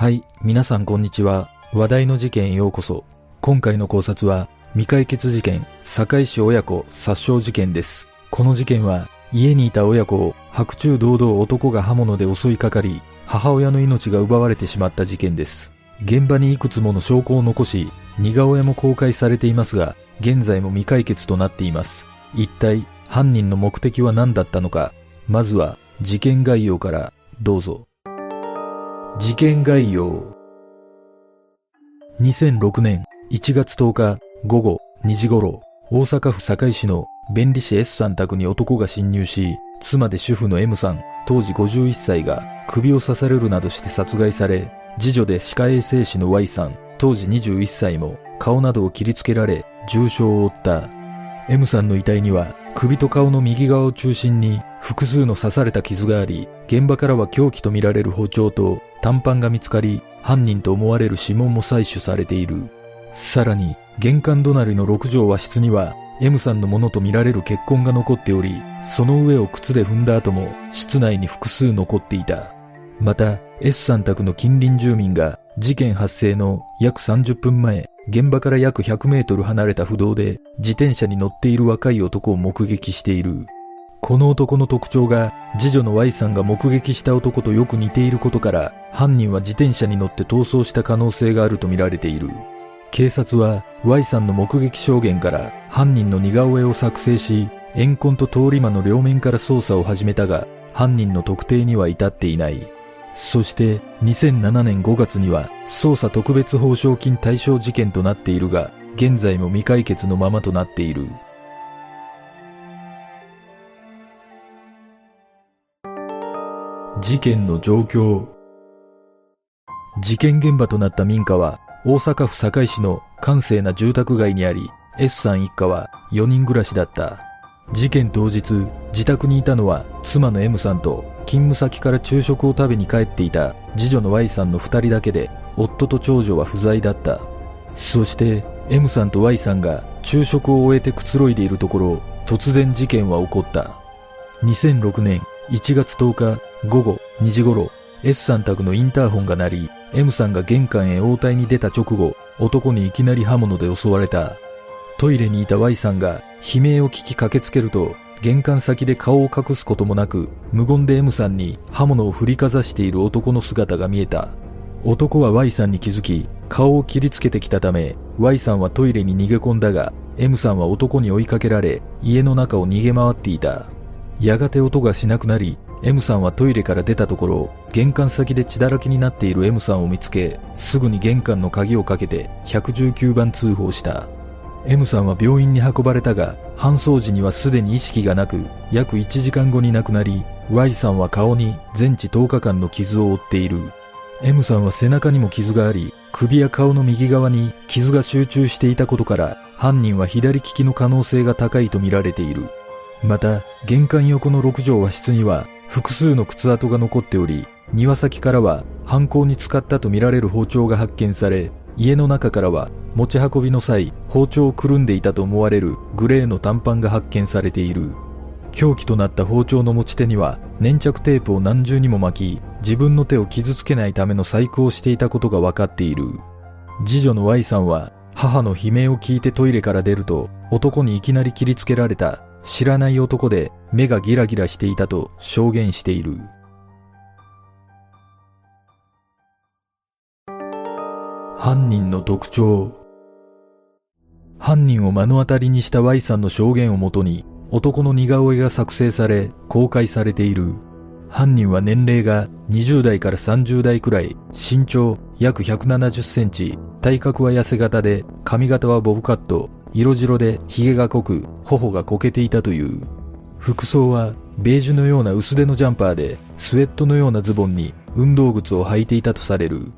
はい、皆さんこんにちは。話題の事件へようこそ。今回の考察は、未解決事件、堺市親子殺傷事件です。この事件は、家にいた親子を白昼堂々男が刃物で襲いかかり、母親の命が奪われてしまった事件です。現場にいくつもの証拠を残し、似顔絵も公開されていますが、現在も未解決となっています。一体、犯人の目的は何だったのか。まずは、事件概要から、どうぞ。事件概要。2006年1月10日午後2時頃、大阪府堺市の弁理士 S さん宅に男が侵入し、妻で主婦の M さん、当時51歳が首を刺されるなどして殺害され、次女で歯科衛生士の Y さん、当時21歳も顔などを切りつけられ重傷を負った。M さんの遺体には首と顔の右側を中心に複数の刺された傷があり、現場からは凶器とみられる包丁と短パンが見つかり、犯人と思われる指紋も採取されている。さらに、玄関隣の6畳和室には、M さんのものとみられる血痕が残っており、その上を靴で踏んだ後も、室内に複数残っていた。また、S さん宅の近隣住民が、事件発生の約30分前、現場から約100メートル離れた不動で、自転車に乗っている若い男を目撃している。この男の特徴が、次女の Y さんが目撃した男とよく似ていることから、犯人は自転車に乗って逃走した可能性があるとみられている。警察は Y さんの目撃証言から犯人の似顔絵を作成し、怨恨と通り魔の両面から捜査を始めたが、犯人の特定には至っていない。そして2007年5月には捜査特別報奨金対象事件となっているが、現在も未解決のままとなっている。事件の状況。事件現場となった民家は大阪府堺市の閑静な住宅街にあり S さん一家は4人暮らしだった。事件当日自宅にいたのは妻の M さんと勤務先から昼食を食べに帰っていた次女の Y さんの2人だけで夫と長女は不在だった。そして M さんと Y さんが昼食を終えてくつろいでいるところ突然事件は起こった。2006年1月10日午後2時頃 S さん宅のインターホンが鳴り M さんが玄関へ応対に出た直後男にいきなり刃物で襲われた。トイレにいた Y さんが悲鳴を聞き駆けつけると玄関先で顔を隠すこともなく無言で M さんに刃物を振りかざしている男の姿が見えた。男は Y さんに気づき顔を切りつけてきたため Y さんはトイレに逃げ込んだが M さんは男に追いかけられ家の中を逃げ回っていた。やがて音がしなくなり M さんはトイレから出たところ玄関先で血だらけになっている M さんを見つけすぐに玄関の鍵をかけて119番通報した。M さんは病院に運ばれたが搬送時にはすでに意識がなく約1時間後に亡くなり Y さんは顔に全治10日間の傷を負っている。M さんは背中にも傷があり首や顔の右側に傷が集中していたことから犯人は左利きの可能性が高いとみられている。また玄関横の6畳和室には複数の靴跡が残っており庭先からは犯行に使ったとみられる包丁が発見され家の中からは持ち運びの際包丁をくるんでいたと思われるグレーの短パンが発見されている。凶器となった包丁の持ち手には粘着テープを何重にも巻き自分の手を傷つけないための細工をしていたことが分かっている。次女の Y さんは母の悲鳴を聞いてトイレから出ると男にいきなり切りつけられた。知らない男で目がギラギラしていたと証言している。犯人の特徴。犯人を目の当たりにした Y さんの証言をもとに男の似顔絵が作成され公開されている。犯人は年齢が20代から30代くらい身長約170センチ体格は痩せ型で髪型はボブカット。色白で髭が濃く頬がこけていたという。服装はベージュのような薄手のジャンパーでスウェットのようなズボンに運動靴を履いていたとされる。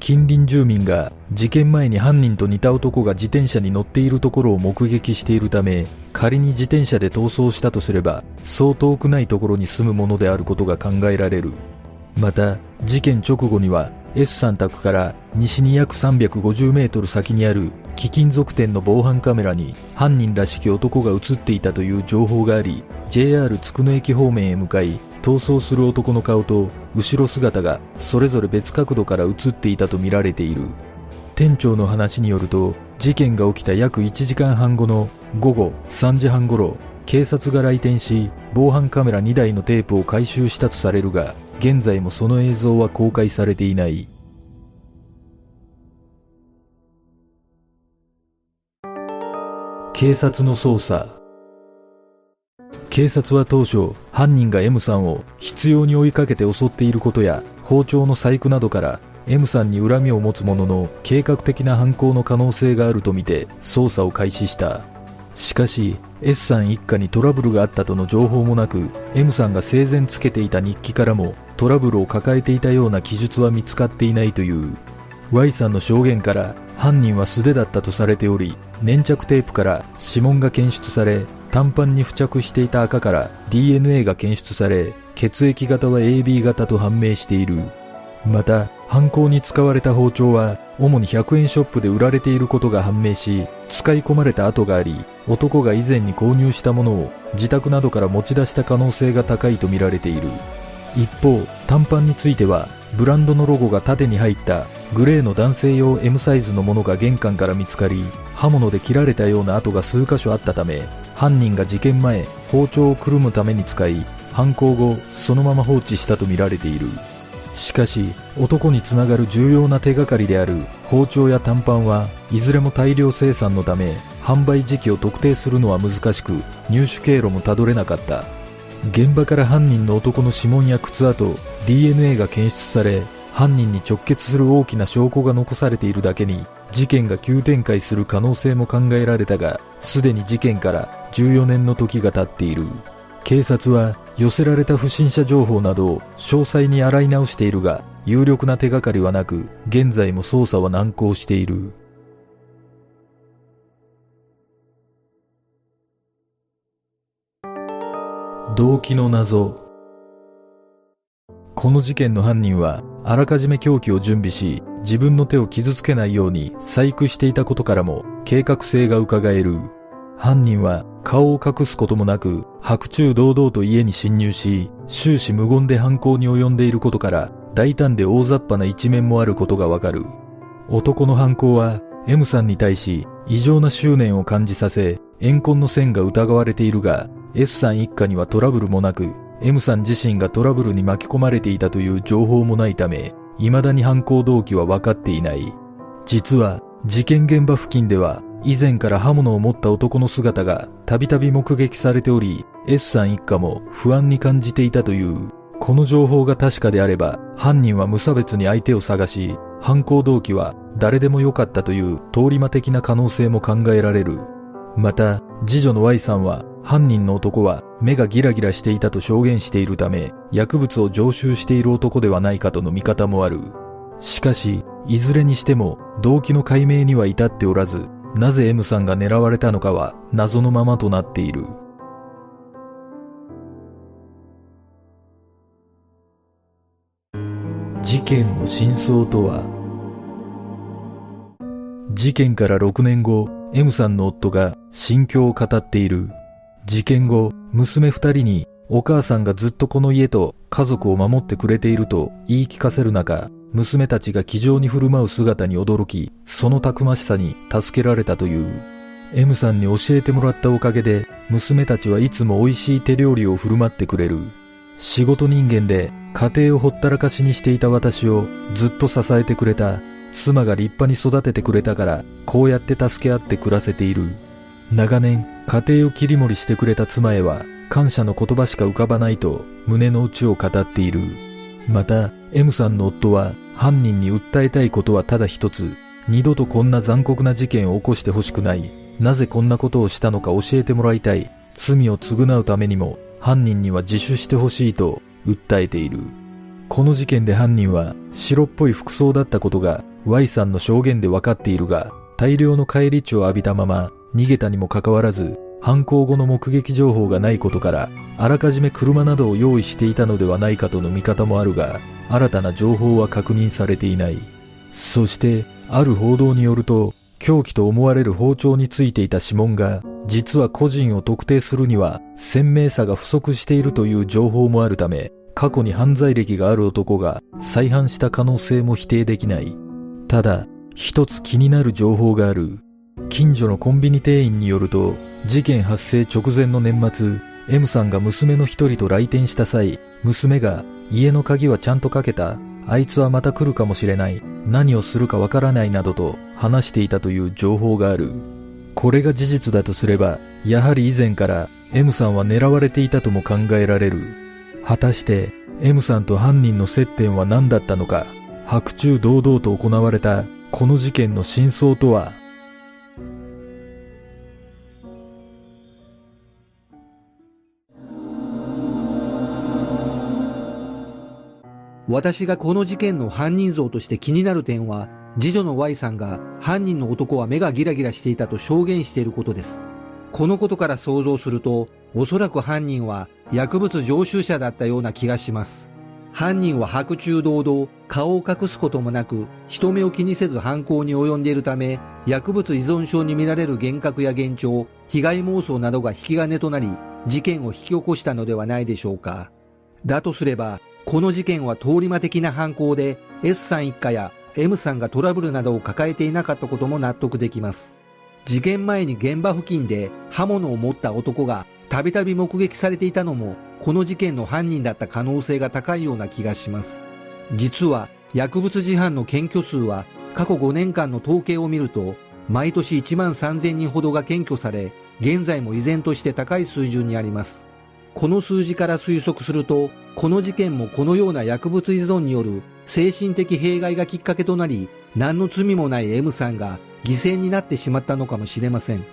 近隣住民が事件前に犯人と似た男が自転車に乗っているところを目撃しているため仮に自転車で逃走したとすればそう遠くないところに住むものであることが考えられる。また事件直後には S さん宅から西に約350メートル先にある貴金属店の防犯カメラに犯人らしき男が映っていたという情報があり JR つくの駅方面へ向かい逃走する男の顔と後ろ姿がそれぞれ別角度から映っていたとみられている。店長の話によると、事件が起きた約1時間半後の午後3時半頃、警察が来店し、防犯カメラ2台のテープを回収したとされるが、現在もその映像は公開されていない。警察の捜査警察は当初犯人が M さんを執拗に追いかけて襲っていることや包丁の細工などから M さんに恨みを持つ者の計画的な犯行の可能性があるとみて捜査を開始したしかし S さん一家にトラブルがあったとの情報もなく M さんが生前つけていた日記からもトラブルを抱えていたような記述は見つかっていないという。Y さんの証言から犯人は素手だったとされており粘着テープから指紋が検出され短パンに付着していた赤から DNA が検出され血液型は AB 型と判明している。また犯行に使われた包丁は主に100円ショップで売られていることが判明し使い込まれた跡があり男が以前に購入したものを自宅などから持ち出した可能性が高いとみられている。一方短パンについてはブランドのロゴが縦に入ったグレーの男性用 M サイズのものが玄関から見つかり刃物で切られたような跡が数箇所あったため犯人が事件前包丁をくるむために使い犯行後そのまま放置したとみられている。しかし男につながる重要な手がかりである包丁や短パンはいずれも大量生産のため販売時期を特定するのは難しく入手経路もたどれなかった。現場から犯人の男の指紋や靴跡 DNA が検出され犯人に直結する大きな証拠が残されているだけに事件が急展開する可能性も考えられたがすでに事件から14年の時が経っている。警察は寄せられた不審者情報などを詳細に洗い直しているが有力な手がかりはなく現在も捜査は難航している。動機の謎。この事件の犯人はあらかじめ凶器を準備し自分の手を傷つけないように細工していたことからも計画性が伺える。犯人は顔を隠すこともなく白昼堂々と家に侵入し終始無言で犯行に及んでいることから大胆で大雑把な一面もあることがわかる。男の犯行は M さんに対し異常な執念を感じさせ怨恨の線が疑われているが S さん一家にはトラブルもなく M さん自身がトラブルに巻き込まれていたという情報もないため未だに犯行動機は分かっていない。実は事件現場付近では以前から刃物を持った男の姿がたびたび目撃されており S さん一家も不安に感じていたという。この情報が確かであれば犯人は無差別に相手を探し犯行動機は誰でもよかったという通り魔的な可能性も考えられる。また次女の Y さんは犯人の男は目がギラギラしていたと証言しているため薬物を常習している男ではないかとの見方もある。しかしいずれにしても動機の解明には至っておらずなぜ M さんが狙われたのかは謎のままとなっている。事件の真相とは？事件から6年後 M さんの夫が心境を語っている。事件後娘二人にお母さんがずっとこの家と家族を守ってくれていると言い聞かせる中娘たちが気丈に振る舞う姿に驚き、そのたくましさに助けられたという。M さんに教えてもらったおかげで、娘たちはいつも美味しい手料理を振る舞ってくれる。仕事人間で家庭をほったらかしにしていた私をずっと支えてくれた。妻が立派に育ててくれたから、こうやって助け合って暮らせている。長年、家庭を切り盛りしてくれた妻へは、感謝の言葉しか浮かばないと胸の内を語っている。また、M さんの夫は犯人に訴えたいことはただ一つ。二度とこんな残酷な事件を起こしてほしくない。なぜこんなことをしたのか教えてもらいたい。罪を償うためにも犯人には自首してほしいと訴えている。この事件で犯人は白っぽい服装だったことが Y さんの証言で分かっているが、大量の返り血を浴びたまま逃げたにもかかわらず、犯行後の目撃情報がないことから、あらかじめ車などを用意していたのではないかとの見方もあるが、新たな情報は確認されていない。そして、ある報道によると、凶器と思われる包丁についていた指紋が、実は個人を特定するには鮮明さが不足しているという情報もあるため、過去に犯罪歴がある男が再犯した可能性も否定できない。ただ、一つ気になる情報がある。近所のコンビニ店員によると、事件発生直前の年末、M さんが娘の一人と来店した際、娘が家の鍵はちゃんとかけた。あいつはまた来るかもしれない。何をするかわからないなどと話していたという情報がある。これが事実だとすれば、やはり以前から M さんは狙われていたとも考えられる。果たして M さんと犯人の接点は何だったのか、白昼堂々と行われたこの事件の真相とは？私がこの事件の犯人像として気になる点は、次女の Y さんが犯人の男は目がギラギラしていたと証言していることです。このことから想像すると、おそらく犯人は薬物常習者だったような気がします。犯人は白昼堂々、顔を隠すこともなく、人目を気にせず犯行に及んでいるため、薬物依存症に見られる幻覚や幻聴、被害妄想などが引き金となり、事件を引き起こしたのではないでしょうか。だとすれば、この事件は通り魔的な犯行で S さん一家や M さんがトラブルなどを抱えていなかったことも納得できます。事件前に現場付近で刃物を持った男がたびたび目撃されていたのもこの事件の犯人だった可能性が高いような気がします。実は薬物事犯の検挙数は過去5年間の統計を見ると毎年1万3000人ほどが検挙され現在も依然として高い水準にあります。この数字から推測するとこの事件もこのような薬物依存による精神的弊害がきっかけとなり、何の罪もない M さんが犠牲になってしまったのかもしれません。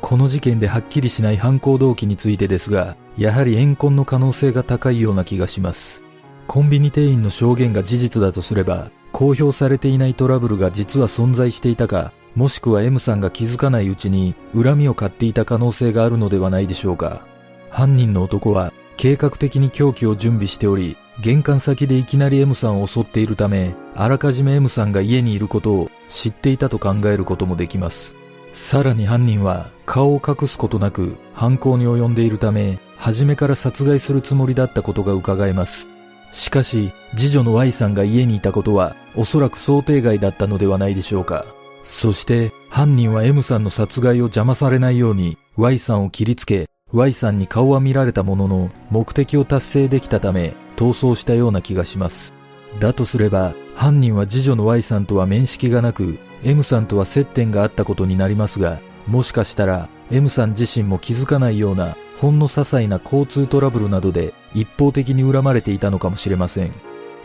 この事件ではっきりしない犯行動機についてですが、やはり怨恨の可能性が高いような気がします。コンビニ店員の証言が事実だとすれば、公表されていないトラブルが実は存在していたか、もしくは M さんが気づかないうちに恨みを買っていた可能性があるのではないでしょうか。犯人の男は計画的に凶器を準備しており、玄関先でいきなり M さんを襲っているため、あらかじめ M さんが家にいることを知っていたと考えることもできます。さらに犯人は顔を隠すことなく犯行に及んでいるため、初めから殺害するつもりだったことが伺えます。しかし、次女の Y さんが家にいたことはおそらく想定外だったのではないでしょうか。そして犯人は M さんの殺害を邪魔されないように Y さんを切りつけ Y さんに顔は見られたものの、目的を達成できたため、逃走したような気がします。だとすれば、犯人は次女の Y さんとは面識がなく、M さんとは接点があったことになりますが、もしかしたら M さん自身も気づかないようなほんの些細な交通トラブルなどで一方的に恨まれていたのかもしれません。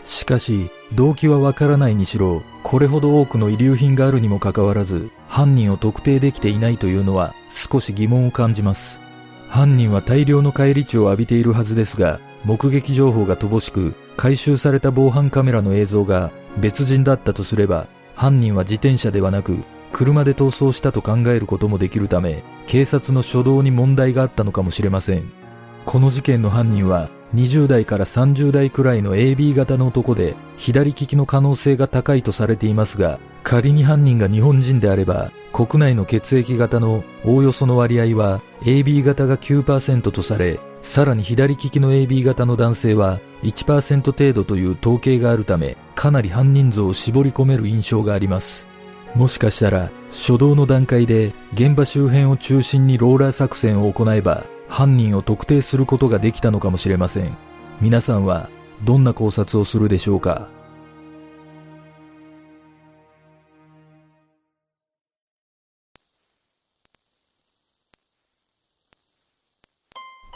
しかし、動機はわからないにしろ、これほど多くの遺留品があるにもかかわらず、犯人を特定できていないというのは少し疑問を感じます。犯人は大量の返り血を浴びているはずですが、目撃情報が乏しく、回収された防犯カメラの映像が別人だったとすれば、犯人は自転車ではなく、車で逃走したと考えることもできるため、警察の初動に問題があったのかもしれません。この事件の犯人は、20代から30代くらいの AB 型の男で、左利きの可能性が高いとされていますが、仮に犯人が日本人であれば、国内の血液型のおおよその割合は AB 型が9%とされ、さらに左利きの AB 型の男性は1%程度という統計があるため、かなり犯人像を絞り込める印象があります。もしかしたら、初動の段階で現場周辺を中心にローラー作戦を行えば、犯人を特定することができたのかもしれません。皆さんはどんな考察をするでしょうか？